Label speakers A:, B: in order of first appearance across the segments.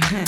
A: Yeah.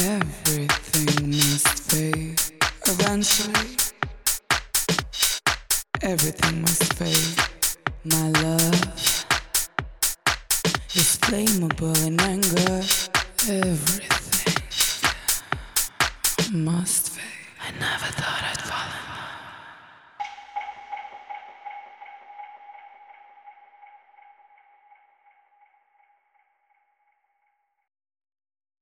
A: Everything must fade. Eventually, everything must fade. My love is flammable in anger. Everything must fade. I never thought